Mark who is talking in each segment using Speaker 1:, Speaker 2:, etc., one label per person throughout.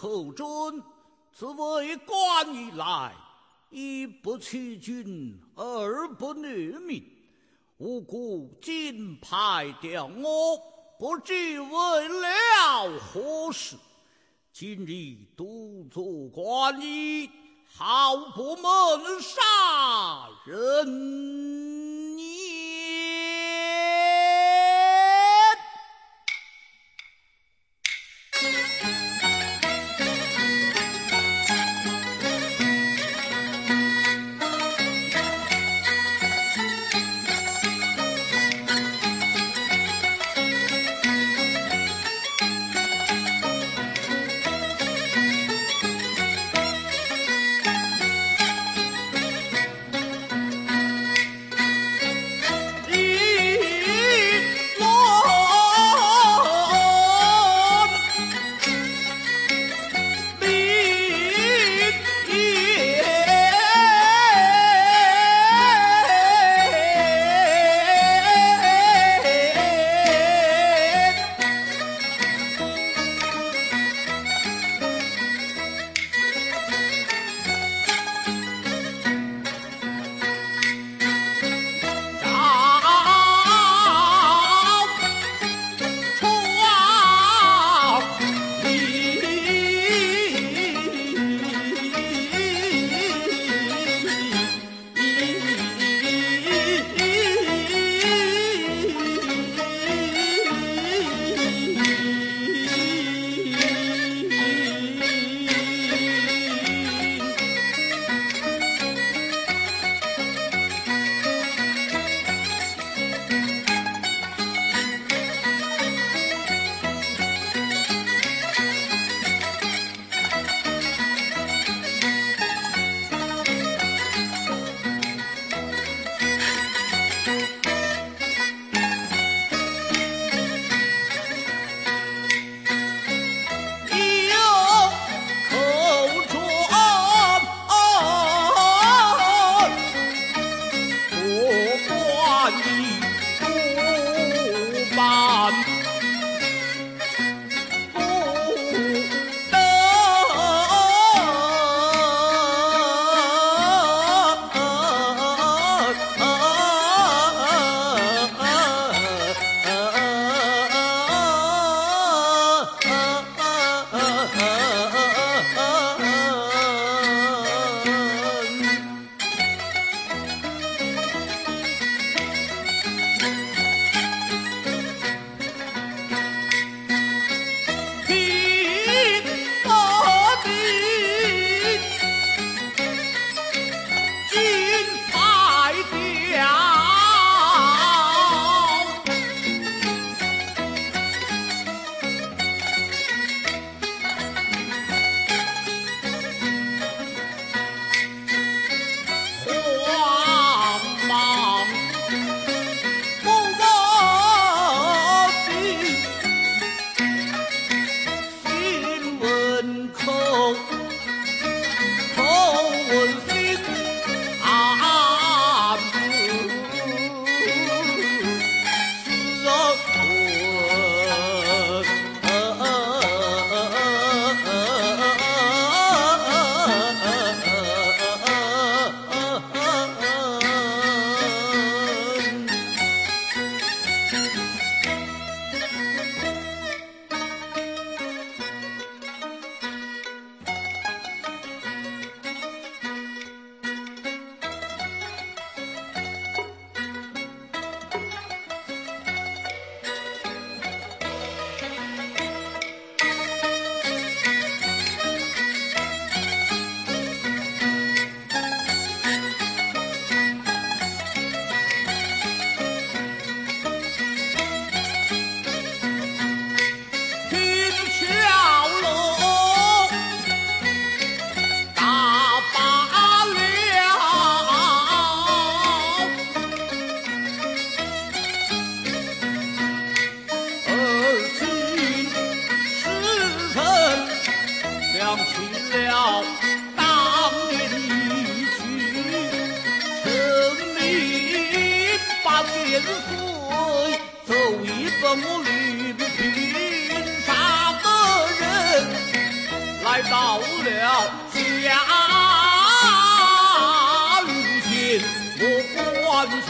Speaker 1: 寇准，自为官以来，一不欺君，二不虐民，无故金牌吊我，不知为了何事。今日独坐官驿，好不门杀人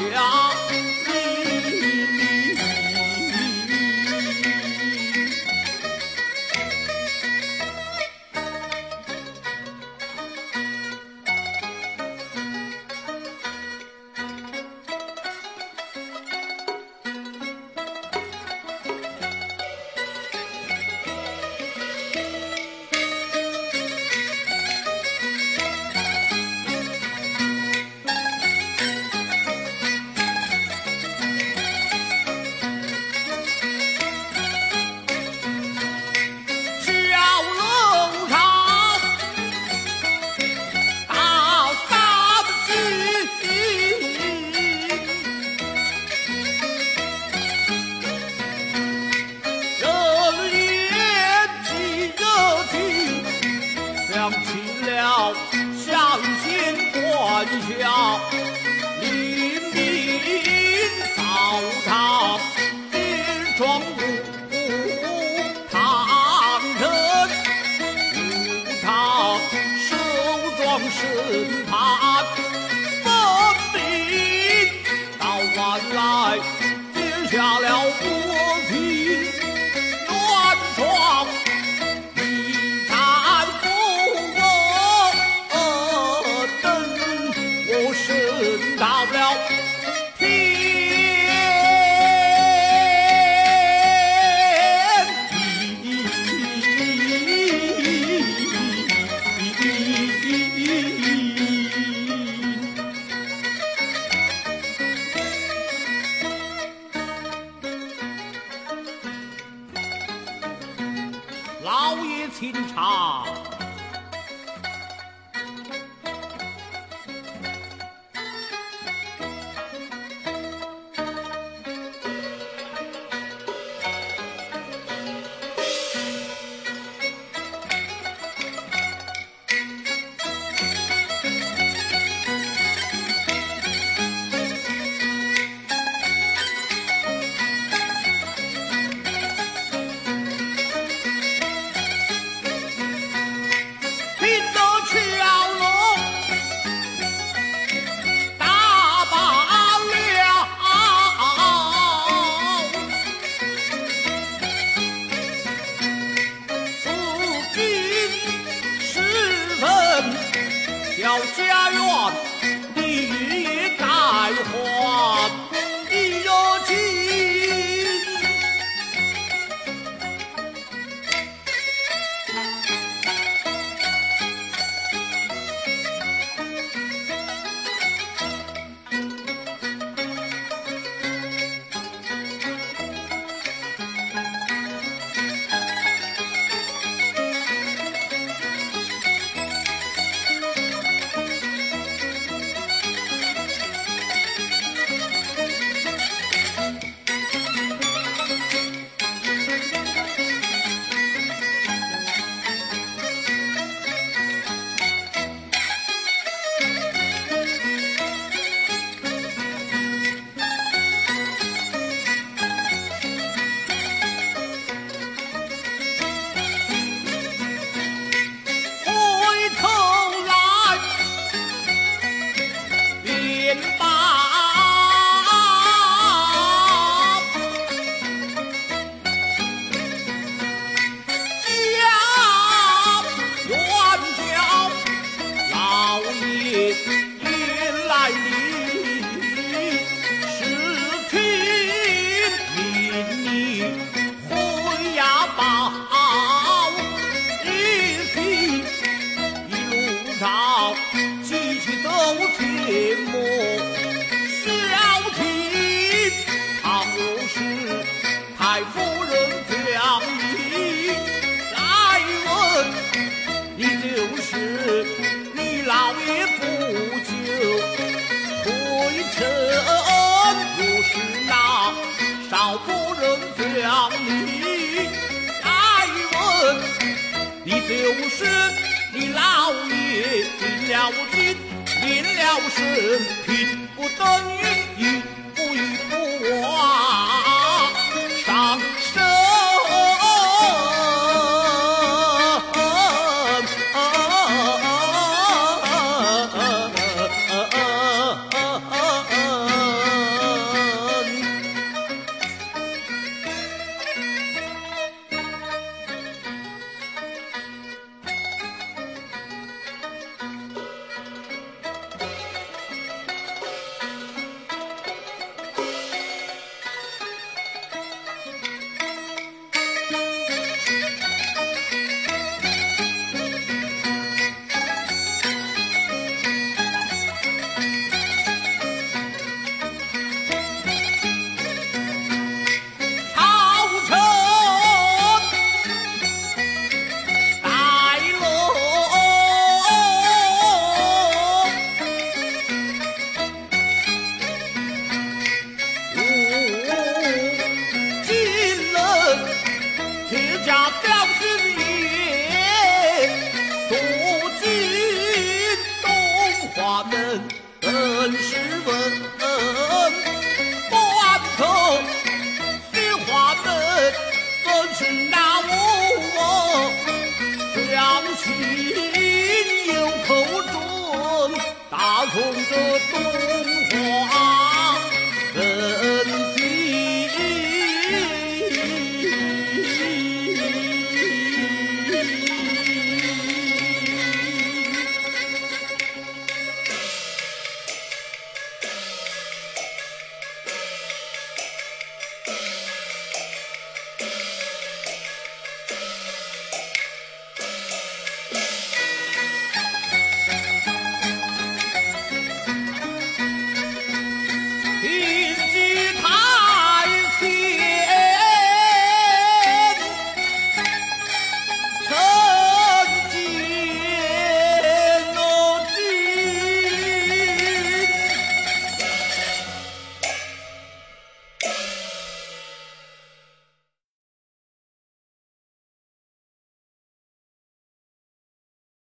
Speaker 1: Yeah. başında highly 望你来问你就是你老爷进了京命了事并不等于真是问官头，的话门，本是那我将亲有口准，大同的多。